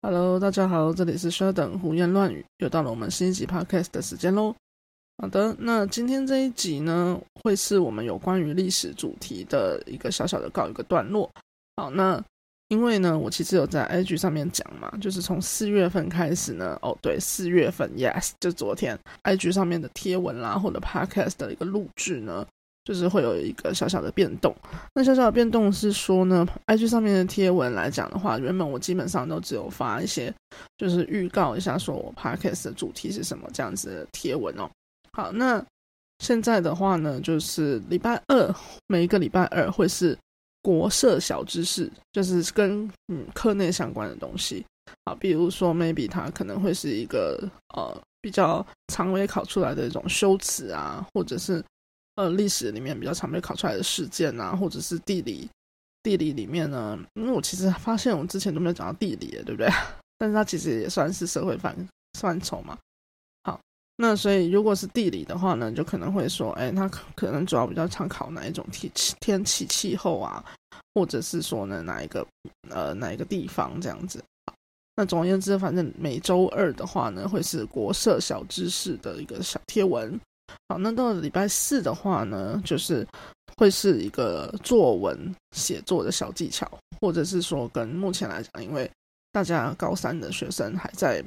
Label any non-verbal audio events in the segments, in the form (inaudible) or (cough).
Hello，大家好，这里是 Sheldon 胡言乱语，又到了我们新一集 Podcast 的时间喽。好的，那今天这一集呢，会是我们有关于历史主题的一个小小的告一个段落。好，那因为呢，我其实有在 IG 上面讲嘛，就是从四月份开始呢，哦，对，四月份，Yes，就昨天 IG 上面的贴文啦，或者 Podcast 的一个录制呢。就是会有一个小小的变动。那小小的变动是说呢，IG 上面的贴文来讲的话，原本我基本上都只有发一些，就是预告一下说我 Podcast 的主题是什么这样子的贴文哦。好，那现在的话呢，就是礼拜二每一个礼拜二会是国社小知识，就是跟嗯课内相关的东西。好，比如说 maybe 它可能会是一个呃比较常规考出来的一种修辞啊，或者是。呃，历史里面比较常被考出来的事件啊，或者是地理，地理里面呢，因为我其实发现我之前都没有讲到地理，对不对？(laughs) 但是它其实也算是社会范范畴嘛。好，那所以如果是地理的话呢，就可能会说，哎，它可能主要比较常考哪一种天气、天气、气候啊，或者是说呢，哪一个呃哪一个地方这样子。那总而言之，反正每周二的话呢，会是国社小知识的一个小贴文。好，那到了礼拜四的话呢，就是会是一个作文写作的小技巧，或者是说跟目前来讲，因为大家高三的学生还在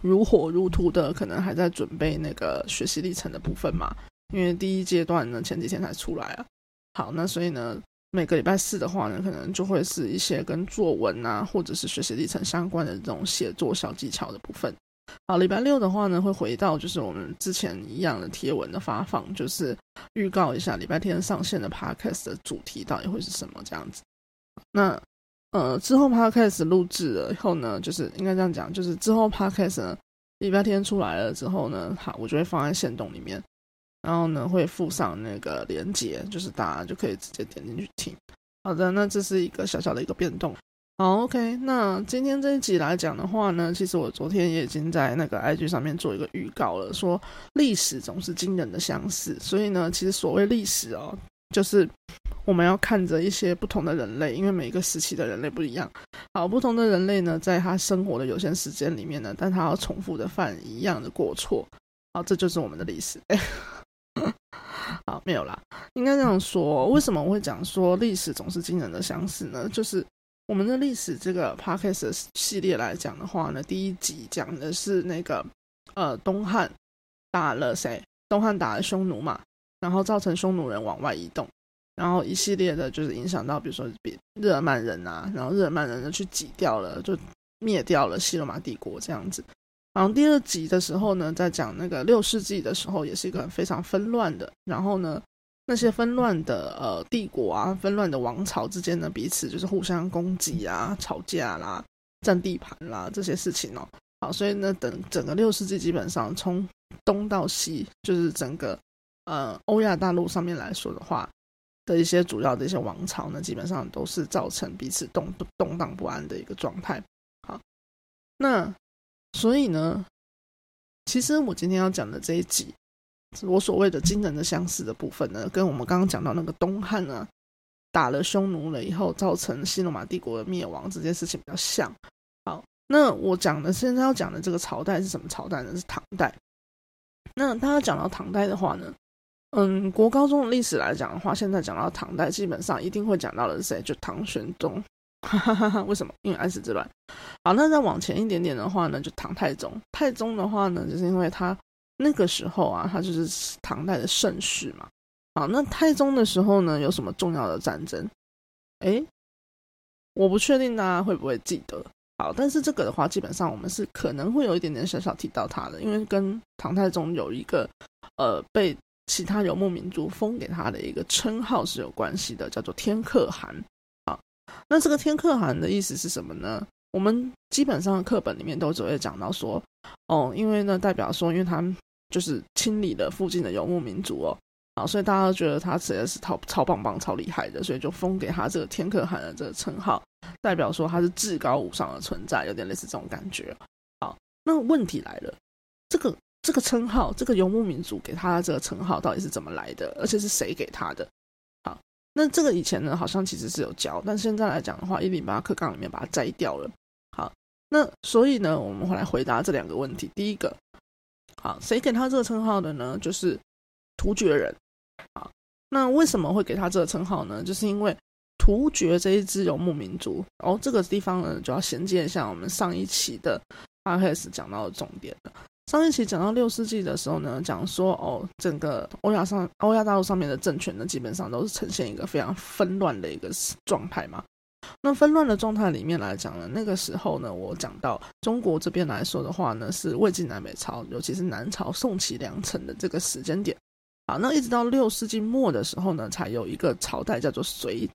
如火如荼的，可能还在准备那个学习历程的部分嘛。因为第一阶段呢，前几天才出来啊。好，那所以呢，每个礼拜四的话呢，可能就会是一些跟作文啊，或者是学习历程相关的这种写作小技巧的部分。好，礼拜六的话呢，会回到就是我们之前一样的贴文的发放，就是预告一下礼拜天上线的 podcast 的主题到底会是什么这样子。那呃之后 podcast 录制了以后呢，就是应该这样讲，就是之后 podcast 呢礼拜天出来了之后呢，好，我就会放在线动里面，然后呢会附上那个连接，就是大家就可以直接点进去听。好的，那这是一个小小的一个变动。好，OK，那今天这一集来讲的话呢，其实我昨天也已经在那个 IG 上面做一个预告了，说历史总是惊人的相似，所以呢，其实所谓历史哦，就是我们要看着一些不同的人类，因为每个时期的人类不一样。好，不同的人类呢，在他生活的有限时间里面呢，但他要重复的犯一样的过错，好，这就是我们的历史。(laughs) 好，没有啦，应该这样说，为什么我会讲说历史总是惊人的相似呢？就是。我们的历史这个 podcast 系列来讲的话呢，第一集讲的是那个呃东汉打了谁？东汉打了匈奴嘛，然后造成匈奴人往外移动，然后一系列的就是影响到，比如说比日耳曼人啊，然后日耳曼人呢去挤掉了，就灭掉了西罗马帝国这样子。然后第二集的时候呢，在讲那个六世纪的时候，也是一个非常纷乱的，然后呢。那些纷乱的呃帝国啊，纷乱的王朝之间呢，彼此就是互相攻击啊、吵架啦、占地盘啦这些事情哦。好，所以呢，等整个六世纪基本上从东到西，就是整个呃欧亚大陆上面来说的话，的一些主要的一些王朝呢，基本上都是造成彼此动动荡不安的一个状态。好，那所以呢，其实我今天要讲的这一集。我所谓的惊人的相似的部分呢，跟我们刚刚讲到那个东汉呢打了匈奴了以后，造成西罗马帝国的灭亡这件事情比较像。好，那我讲的现在要讲的这个朝代是什么朝代呢？是唐代。那大家讲到唐代的话呢，嗯，国高中的历史来讲的话，现在讲到唐代，基本上一定会讲到的是谁？就唐玄宗。(laughs) 为什么？因为安史之乱。好，那再往前一点点的话呢，就唐太宗。太宗的话呢，就是因为他。那个时候啊，他就是唐代的盛世嘛。好，那太宗的时候呢，有什么重要的战争？哎，我不确定大家会不会记得。好，但是这个的话，基本上我们是可能会有一点点小小提到他的，因为跟唐太宗有一个呃被其他游牧民族封给他的一个称号是有关系的，叫做天可汗。好，那这个天可汗的意思是什么呢？我们基本上课本里面都只会讲到说，哦，因为呢代表说，因为他就是清理了附近的游牧民族哦，啊，所以大家都觉得他实在是超超棒棒、超厉害的，所以就封给他这个天可汗的这个称号，代表说他是至高无上的存在，有点类似这种感觉。好，那问题来了，这个这个称号，这个游牧民族给他的这个称号到底是怎么来的？而且是谁给他的？好，那这个以前呢，好像其实是有教，但现在来讲的话，一零八课纲里面把它摘掉了。那所以呢，我们会来回答这两个问题。第一个，好，谁给他这个称号的呢？就是突厥人。好，那为什么会给他这个称号呢？就是因为突厥这一支游牧民族。哦，这个地方呢，就要衔接一下我们上一期的阿克斯讲到的重点了。上一期讲到六世纪的时候呢，讲说哦，整个欧亚上欧亚大陆上面的政权呢，基本上都是呈现一个非常纷乱的一个状态嘛。那纷乱的状态里面来讲呢，那个时候呢，我讲到中国这边来说的话呢，是魏晋南北朝，尤其是南朝宋齐梁陈的这个时间点。好，那一直到六世纪末的时候呢，才有一个朝代叫做隋，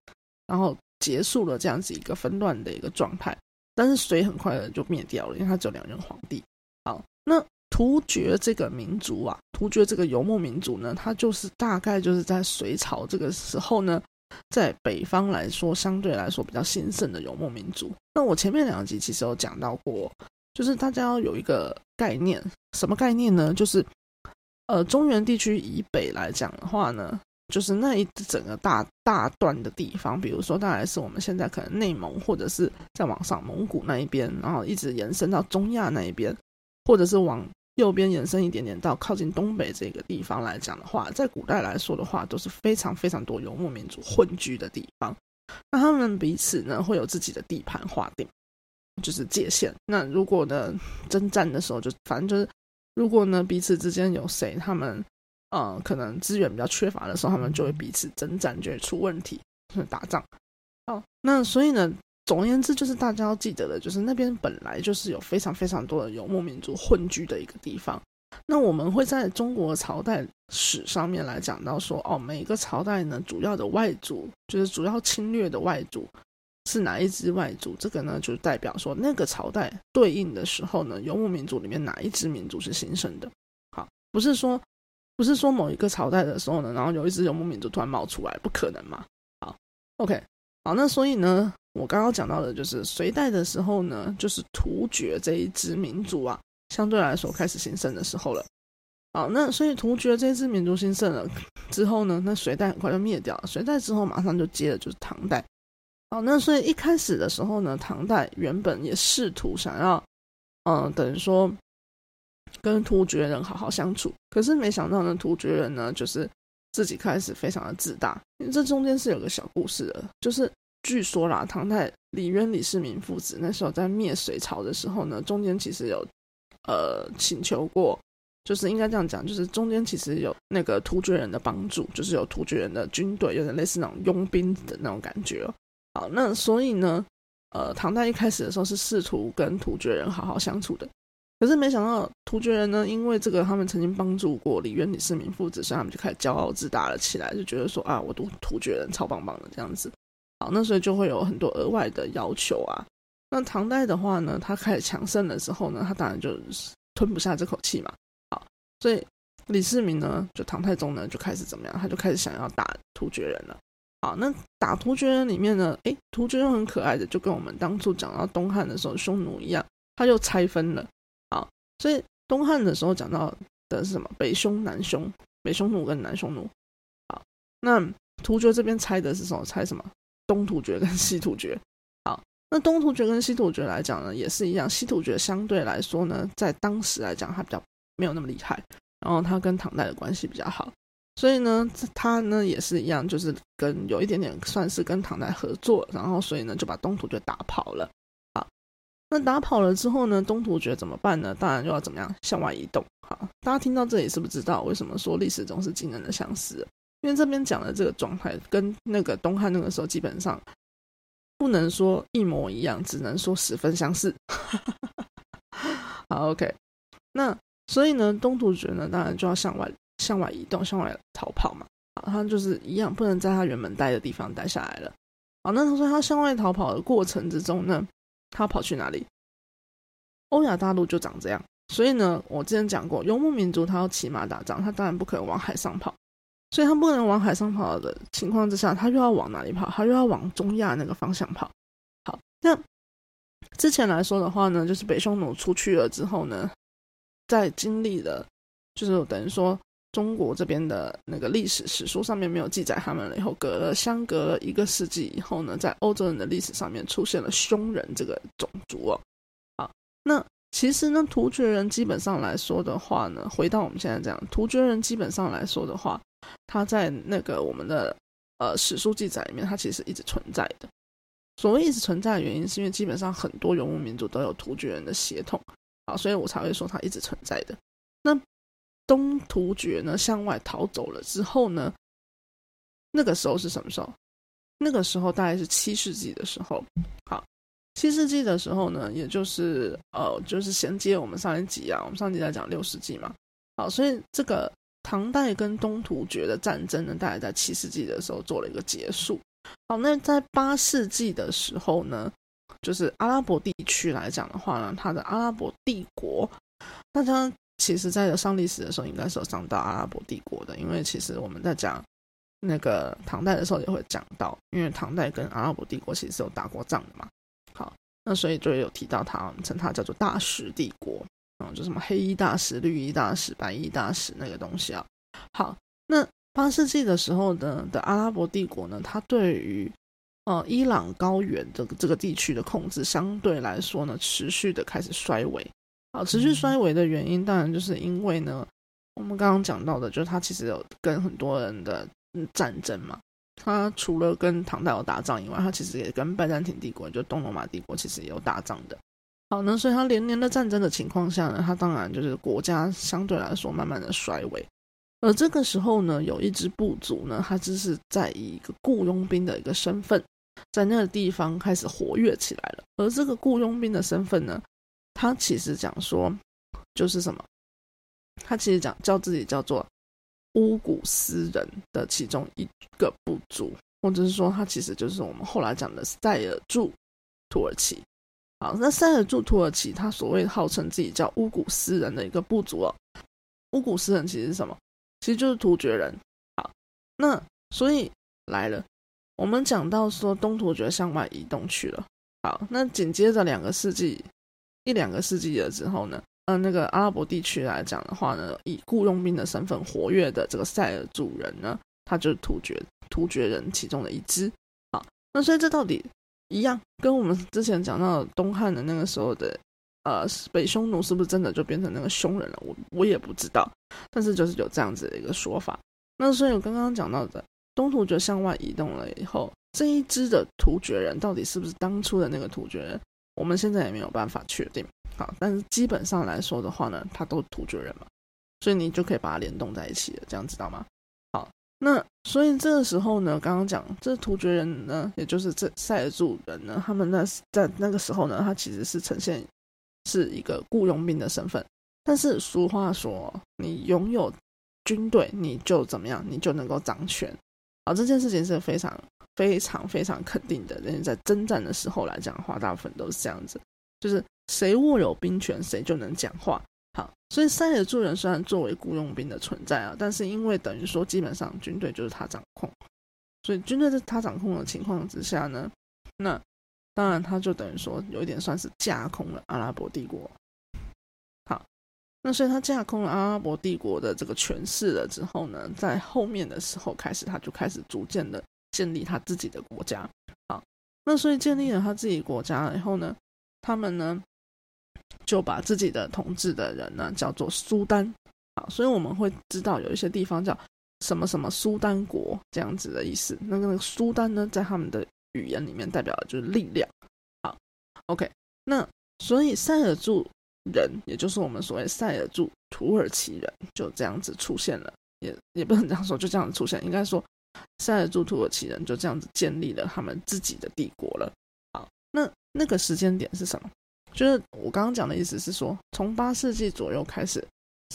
然后结束了这样子一个纷乱的一个状态。但是隋很快的就灭掉了，因为它只有两任皇帝。好，那突厥这个民族啊，突厥这个游牧民族呢，它就是大概就是在隋朝这个时候呢。在北方来说，相对来说比较兴盛的游牧民族。那我前面两集其实有讲到过，就是大家要有一个概念，什么概念呢？就是，呃，中原地区以北来讲的话呢，就是那一整个大大段的地方，比如说大概是我们现在可能内蒙，或者是在往上蒙古那一边，然后一直延伸到中亚那一边，或者是往。右边延伸一点点到靠近东北这个地方来讲的话，在古代来说的话，都是非常非常多游牧民族混居的地方。那他们彼此呢会有自己的地盘划定，就是界限。那如果呢征战的时候，就反正就是，如果呢彼此之间有谁他们呃可能资源比较缺乏的时候，他们就会彼此征战，就会出问题，打仗。哦，那所以呢。总而言之，就是大家要记得的，就是那边本来就是有非常非常多的游牧民族混居的一个地方。那我们会在中国朝代史上面来讲到说，哦，每一个朝代呢，主要的外族就是主要侵略的外族是哪一支外族？这个呢，就代表说那个朝代对应的时候呢，游牧民族里面哪一支民族是兴盛的？好，不是说不是说某一个朝代的时候呢，然后有一支游牧民族突然冒出来，不可能嘛？好，OK，好，那所以呢？我刚刚讲到的就是隋代的时候呢，就是突厥这一支民族啊，相对来说开始兴盛的时候了。好，那所以突厥这一支民族兴盛了之后呢，那隋代很快就灭掉了。隋代之后马上就接的就是唐代。好，那所以一开始的时候呢，唐代原本也试图想要，嗯，等于说跟突厥人好好相处，可是没想到呢，突厥人呢就是自己开始非常的自大。因为这中间是有个小故事的，就是。据说啦，唐代李渊、李世民父子那时候在灭隋朝的时候呢，中间其实有呃请求过，就是应该这样讲，就是中间其实有那个突厥人的帮助，就是有突厥人的军队，有点类似那种佣兵的那种感觉。好，那所以呢，呃，唐代一开始的时候是试图跟突厥人好好相处的，可是没想到突厥人呢，因为这个他们曾经帮助过李渊、李世民父子，所以他们就开始骄傲自大了起来，就觉得说啊，我读突厥人超棒棒的这样子。好，那所以就会有很多额外的要求啊。那唐代的话呢，他开始强盛的时候呢，他当然就吞不下这口气嘛。好，所以李世民呢，就唐太宗呢，就开始怎么样？他就开始想要打突厥人了。好，那打突厥人里面呢，诶，突厥人很可爱的，就跟我们当初讲到东汉的时候匈奴一样，他就拆分了。好，所以东汉的时候讲到的是什么？北匈、南匈，北匈奴跟南匈奴。好，那突厥这边拆的是什么？拆什么？东突厥跟西突厥，好，那东突厥跟西突厥来讲呢，也是一样。西突厥相对来说呢，在当时来讲，它比较没有那么厉害，然后它跟唐代的关系比较好，所以呢，它呢也是一样，就是跟有一点点算是跟唐代合作，然后所以呢就把东突厥打跑了。好，那打跑了之后呢，东突厥怎么办呢？当然就要怎么样向外移动。好，大家听到这里是不是知道为什么说历史总是惊人的相似？因为这边讲的这个状态跟那个东汉那个时候基本上不能说一模一样，只能说十分相似。(laughs) 好，OK，那所以呢，东突厥呢，当然就要向外向外移动，向外逃跑嘛。好，他就是一样，不能在他原本待的地方待下来了。好，那他说他向外逃跑的过程之中呢，他跑去哪里？欧亚大陆就长这样。所以呢，我之前讲过，游牧民族他要骑马打仗，他当然不可能往海上跑。所以他不能往海上跑的情况之下，他又要往哪里跑？他又要往中亚那个方向跑。好，那之前来说的话呢，就是北匈奴出去了之后呢，在经历了，就是等于说中国这边的那个历史史书上面没有记载他们了以后，隔了相隔了一个世纪以后呢，在欧洲人的历史上面出现了匈人这个种族哦。好，那其实呢，突厥人基本上来说的话呢，回到我们现在这样，突厥人基本上来说的话，他在那个我们的呃史书记载里面，他其实一直存在的。所谓一直存在的原因，是因为基本上很多游牧民族都有突厥人的血统，啊，所以我才会说它一直存在的。那东突厥呢向外逃走了之后呢，那个时候是什么时候？那个时候大概是七世纪的时候。好。七世纪的时候呢，也就是呃，就是衔接我们上一集啊，我们上一集在讲六世纪嘛，好，所以这个唐代跟东突厥的战争呢，大概在七世纪的时候做了一个结束。好，那在八世纪的时候呢，就是阿拉伯地区来讲的话呢，它的阿拉伯帝国，大家其实在上历史的时候应该是有上到阿拉伯帝国的，因为其实我们在讲那个唐代的时候也会讲到，因为唐代跟阿拉伯帝国其实是有打过仗的嘛。好，那所以就有提到它，称它叫做大食帝国，嗯，就什么黑衣大使、绿衣大使、白衣大使那个东西啊。好，那八世纪的时候呢的阿拉伯帝国呢，它对于呃伊朗高原这个这个地区的控制，相对来说呢，持续的开始衰微。好，持续衰微的原因，当然就是因为呢，我们刚刚讲到的，就是它其实有跟很多人的战争嘛。他除了跟唐代有打仗以外，他其实也跟拜占庭帝国，就东罗马帝国，其实也有打仗的。好，那所以他连年的战争的情况下呢，他当然就是国家相对来说慢慢的衰微。而这个时候呢，有一支部族呢，他只是在以一个雇佣兵的一个身份，在那个地方开始活跃起来了。而这个雇佣兵的身份呢，他其实讲说就是什么？他其实讲叫自己叫做。乌古斯人的其中一个部族，或者是说，他其实就是我们后来讲的塞尔柱土耳其。好，那塞尔柱土耳其，他所谓号称自己叫乌古斯人的一个部族哦。乌古斯人其实是什么？其实就是突厥人。好，那所以来了，我们讲到说东突厥向外移动去了。好，那紧接着两个世纪，一两个世纪了之后呢？嗯，那个阿拉伯地区来讲的话呢，以雇佣兵的身份活跃的这个塞尔柱人呢，他就是突厥突厥人其中的一支。好，那所以这到底一样，跟我们之前讲到东汉的那个时候的呃北匈奴是不是真的就变成那个匈人了？我我也不知道，但是就是有这样子的一个说法。那所以我刚刚讲到的东突厥向外移动了以后，这一支的突厥人到底是不是当初的那个突厥人？我们现在也没有办法确定。好，但是基本上来说的话呢，他都突厥人嘛，所以你就可以把它联动在一起了，这样知道吗？那所以这个时候呢，刚刚讲这突厥人呢，也就是这塞尔柱人呢，他们那在那个时候呢，他其实是呈现是一个雇佣兵的身份。但是俗话说，你拥有军队，你就怎么样，你就能够掌权。好，这件事情是非常非常非常肯定的。因为在征战的时候来讲的话，大部分都是这样子，就是。谁握有兵权，谁就能讲话。好，所以塞尔柱人虽然作为雇佣兵的存在啊，但是因为等于说基本上军队就是他掌控，所以军队在他掌控的情况之下呢，那当然他就等于说有一点算是架空了阿拉伯帝国。好，那所以他架空了阿拉伯帝国的这个权势了之后呢，在后面的时候开始，他就开始逐渐的建立他自己的国家。好，那所以建立了他自己国家以后呢，他们呢。就把自己的统治的人呢叫做苏丹，好，所以我们会知道有一些地方叫什么什么苏丹国这样子的意思。那个苏丹呢，在他们的语言里面代表的就是力量。好，OK，那所以塞尔柱人，也就是我们所谓塞尔柱土耳其人，就这样子出现了，也也不能这样说，就这样子出现，应该说塞尔柱土耳其人就这样子建立了他们自己的帝国了。好，那那个时间点是什么？就是我刚刚讲的意思是说，从八世纪左右开始，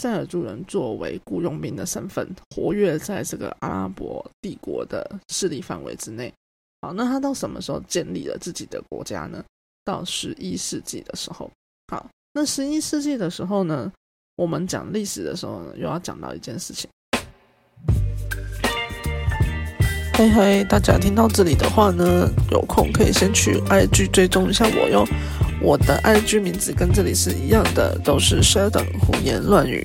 塞尔柱人作为雇佣兵的身份活跃在这个阿拉伯帝国的势力范围之内。好，那他到什么时候建立了自己的国家呢？到十一世纪的时候。好，那十一世纪的时候呢，我们讲历史的时候呢，又要讲到一件事情。嘿嘿，大家听到这里的话呢，有空可以先去 IG 追踪一下我哟。我的 IG 名字跟这里是一样的，都是扯淡胡言乱语。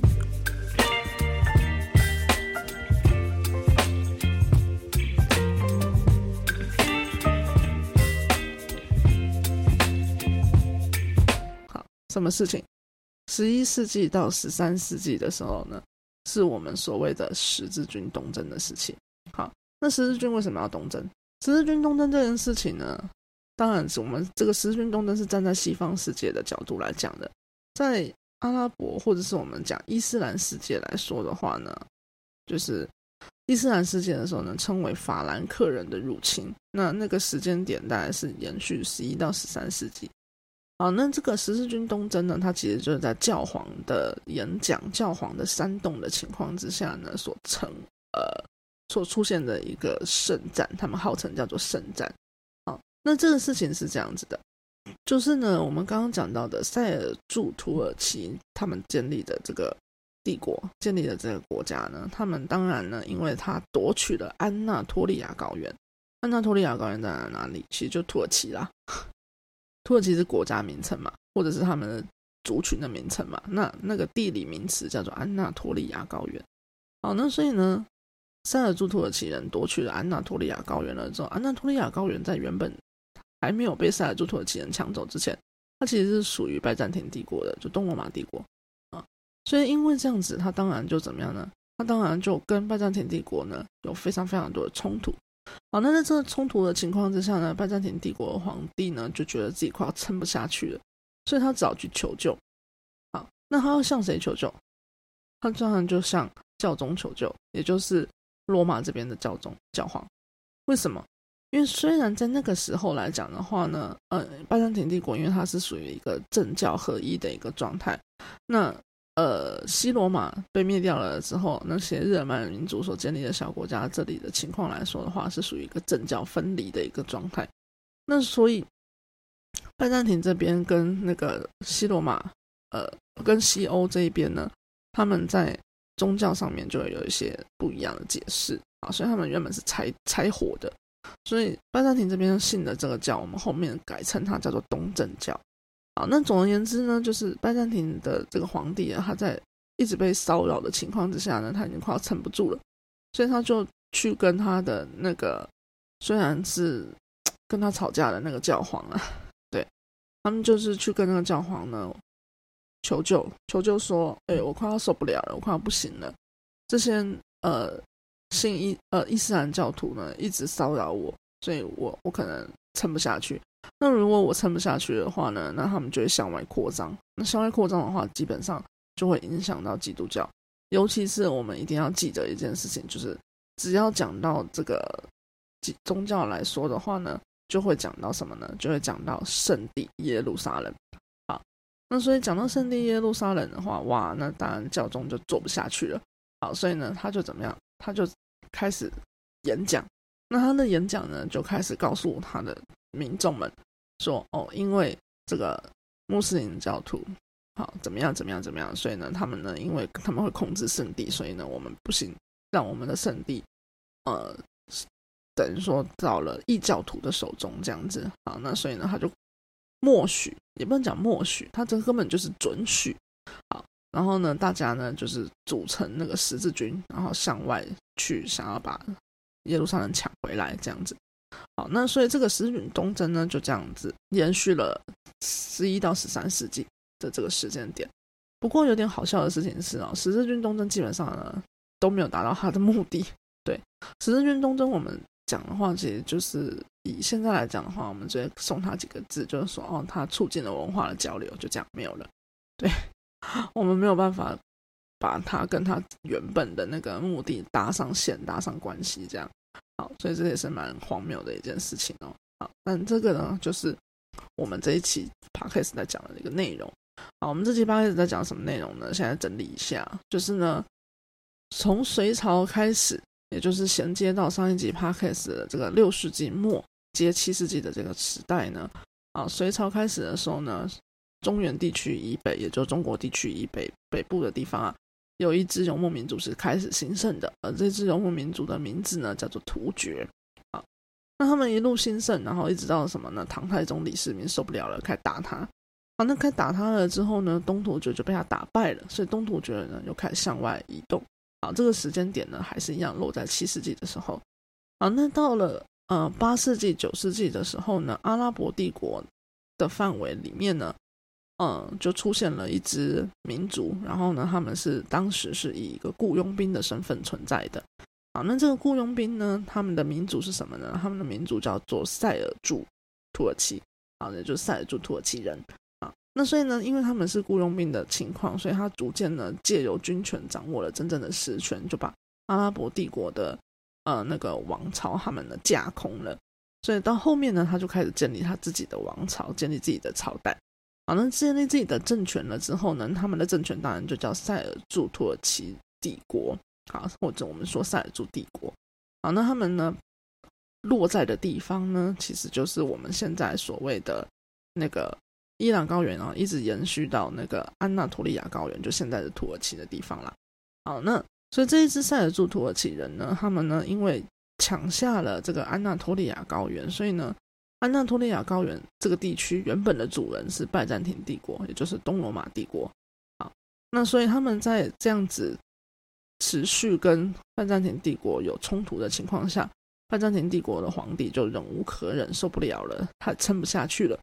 什么事情？十一世纪到十三世纪的时候呢，是我们所谓的十字军东征的时期。好，那十字军为什么要东征？十字军东征这件事情呢，当然我们这个十字军东征是站在西方世界的角度来讲的，在阿拉伯或者是我们讲伊斯兰世界来说的话呢，就是伊斯兰世界的时候呢，称为法兰克人的入侵。那那个时间点大概是延续十一到十三世纪。好，那这个十字军东征呢，它其实就是在教皇的演讲、教皇的煽动的情况之下呢，所成呃所出现的一个圣战，他们号称叫做圣战。那这个事情是这样子的，就是呢，我们刚刚讲到的塞尔柱土耳其他们建立的这个帝国，建立的这个国家呢，他们当然呢，因为他夺取了安纳托利亚高原，安纳托利亚高原在哪里？其实就土耳其啦。(laughs) 土耳其是国家名称嘛，或者是他们的族群的名称嘛？那那个地理名词叫做安纳托利亚高原。好，那所以呢，塞尔柱土耳其人夺取了安纳托利亚高原了之后，安纳托利亚高原在原本还没有被塞尔柱土耳其人抢走之前，它其实是属于拜占庭帝国的，就东罗马帝国啊。所以因为这样子，它当然就怎么样呢？它当然就跟拜占庭帝国呢有非常非常多的冲突。好，那在这个冲突的情况之下呢，拜占庭帝国的皇帝呢就觉得自己快要撑不下去了，所以他只好去求救。好，那他要向谁求救？他当然就向教宗求救，也就是罗马这边的教宗教皇。为什么？因为虽然在那个时候来讲的话呢，呃，拜占庭帝国因为它是属于一个政教合一的一个状态，那。呃，西罗马被灭掉了之后，那些日耳曼民族所建立的小国家，这里的情况来说的话，是属于一个政教分离的一个状态。那所以，拜占庭这边跟那个西罗马，呃，跟西欧这一边呢，他们在宗教上面就会有一些不一样的解释啊。所以他们原本是拆拆火的，所以拜占庭这边信的这个教，我们后面改称它叫做东正教。好，那总而言之呢，就是拜占庭的这个皇帝啊，他在一直被骚扰的情况之下呢，他已经快要撑不住了，所以他就去跟他的那个虽然是 (tsk) 跟他吵架的那个教皇啊，(laughs) 对他们就是去跟那个教皇呢求救，求救说，哎，我快要受不了了，我快要不行了，这些呃信伊呃伊斯兰教徒呢一直骚扰我，所以我我可能撑不下去。那如果我撑不下去的话呢？那他们就会向外扩张。那向外扩张的话，基本上就会影响到基督教。尤其是我们一定要记得一件事情，就是只要讲到这个宗教来说的话呢，就会讲到什么呢？就会讲到圣地耶路撒冷。好，那所以讲到圣地耶路撒冷的话，哇，那当然教宗就做不下去了。好，所以呢，他就怎么样？他就开始演讲。那他的演讲呢，就开始告诉他的民众们说：“哦，因为这个穆斯林教徒好怎么样怎么样怎么样，所以呢，他们呢，因为他们会控制圣地，所以呢，我们不行让我们的圣地，呃，等于说到了异教徒的手中这样子。好，那所以呢，他就默许，也不能讲默许，他这根本就是准许。好，然后呢，大家呢就是组成那个十字军，然后向外去想要把。”耶路撒冷抢回来这样子，好，那所以这个十字军东征呢，就这样子延续了十一到十三世纪的这个时间点。不过有点好笑的事情是啊，十字军东征基本上呢都没有达到他的目的。对，十字军东征我们讲的话，其实就是以现在来讲的话，我们直接送他几个字，就是说哦，他促进了文化的交流，就这样没有了。对，(laughs) 我们没有办法。把它跟他原本的那个目的搭上线、搭上关系，这样好，所以这也是蛮荒谬的一件事情哦。好，但这个呢，就是我们这一期 podcast 在讲的一个内容。好，我们这期 podcast 在讲什么内容呢？现在整理一下，就是呢，从隋朝开始，也就是衔接到上一集 podcast 的这个六世纪末接七世纪的这个时代呢。啊，隋朝开始的时候呢，中原地区以北，也就中国地区以北北部的地方啊。有一支游牧民族是开始兴盛的，而这支游牧民族的名字呢叫做突厥。啊，那他们一路兴盛，然后一直到什么呢？唐太宗李世民受不了了，开始打他。啊，那开打他了之后呢，东突厥就被他打败了，所以东突厥呢又开始向外移动。啊，这个时间点呢还是一样落在七世纪的时候。啊，那到了呃八世纪、九世纪的时候呢，阿拉伯帝国的范围里面呢，嗯，就出现了一支民族，然后呢，他们是当时是以一个雇佣兵的身份存在的。好，那这个雇佣兵呢，他们的民族是什么呢？他们的民族叫做塞尔柱土耳其，好，也就是塞尔柱土耳其人。啊，那所以呢，因为他们是雇佣兵的情况，所以他逐渐呢，借由军权掌握了真正的实权，就把阿拉伯帝国的呃那个王朝他们的架空了。所以到后面呢，他就开始建立他自己的王朝，建立自己的朝代。好，那建立自己的政权了之后呢，他们的政权当然就叫塞尔柱土耳其帝国，好，或者我们说塞尔柱帝国。好，那他们呢落在的地方呢，其实就是我们现在所谓的那个伊朗高原啊，一直延续到那个安纳托利亚高原，就现在的土耳其的地方啦。好，那所以这一支塞尔柱土耳其人呢，他们呢因为抢下了这个安纳托利亚高原，所以呢。安纳托利亚高原这个地区原本的主人是拜占庭帝国，也就是东罗马帝国。好，那所以他们在这样子持续跟拜占庭帝国有冲突的情况下，拜占庭帝国的皇帝就忍无可忍，受不了了，他撑不下去了，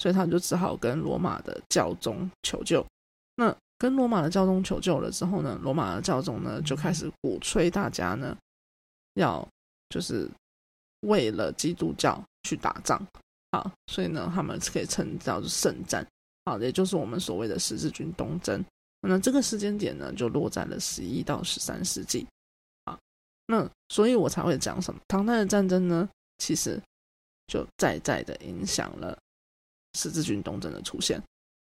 所以他就只好跟罗马的教宗求救。那跟罗马的教宗求救了之后呢，罗马的教宗呢就开始鼓吹大家呢要就是为了基督教。去打仗，好，所以呢，他们可以称叫做圣战，好，也就是我们所谓的十字军东征。那这个时间点呢，就落在了十一到十三世纪，啊，那所以我才会讲什么唐代的战争呢？其实就在在的影响了十字军东征的出现，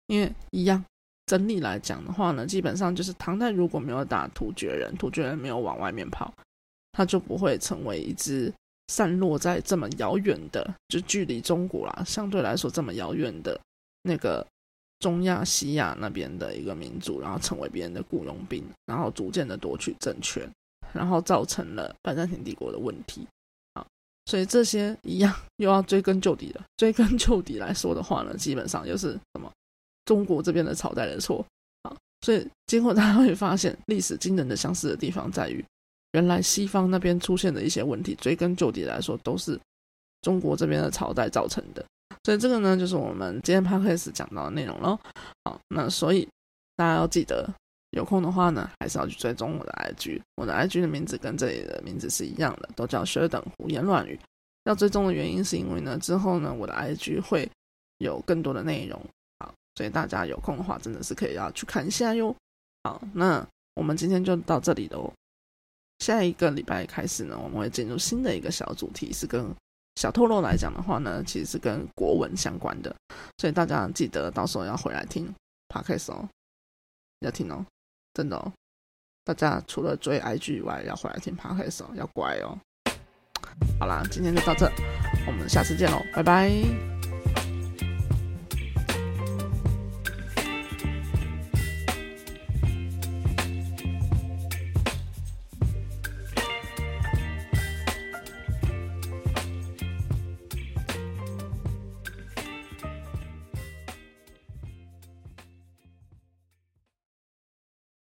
因为一样整理来讲的话呢，基本上就是唐代如果没有打突厥人，突厥人没有往外面跑，他就不会成为一支。散落在这么遥远的，就距离中国啦，相对来说这么遥远的那个中亚、西亚那边的一个民族，然后成为别人的雇佣兵，然后逐渐的夺取政权，然后造成了拜占庭帝国的问题啊。所以这些一样又要追根究底的，追根究底来说的话呢，基本上又是什么中国这边的朝代的错啊。所以结果大家会发现，历史惊人的相似的地方在于。原来西方那边出现的一些问题，追根究底来说，都是中国这边的朝代造成的。所以这个呢，就是我们今天 p o d c a s 讲到的内容喽。好，那所以大家要记得，有空的话呢，还是要去追踪我的 IG。我的 IG 的名字跟这里的名字是一样的，都叫薛等胡言乱语。要追踪的原因是因为呢，之后呢，我的 IG 会有更多的内容。好，所以大家有空的话，真的是可以要去看一下哟。好，那我们今天就到这里喽。下一个礼拜开始呢，我们会进入新的一个小主题，是跟小透露来讲的话呢，其实是跟国文相关的，所以大家记得到时候要回来听 podcast 哦，要听哦，真的哦，大家除了追 IG 以外，要回来听 podcast 哦，要乖哦。好啦，今天就到这，我们下次见喽，拜拜。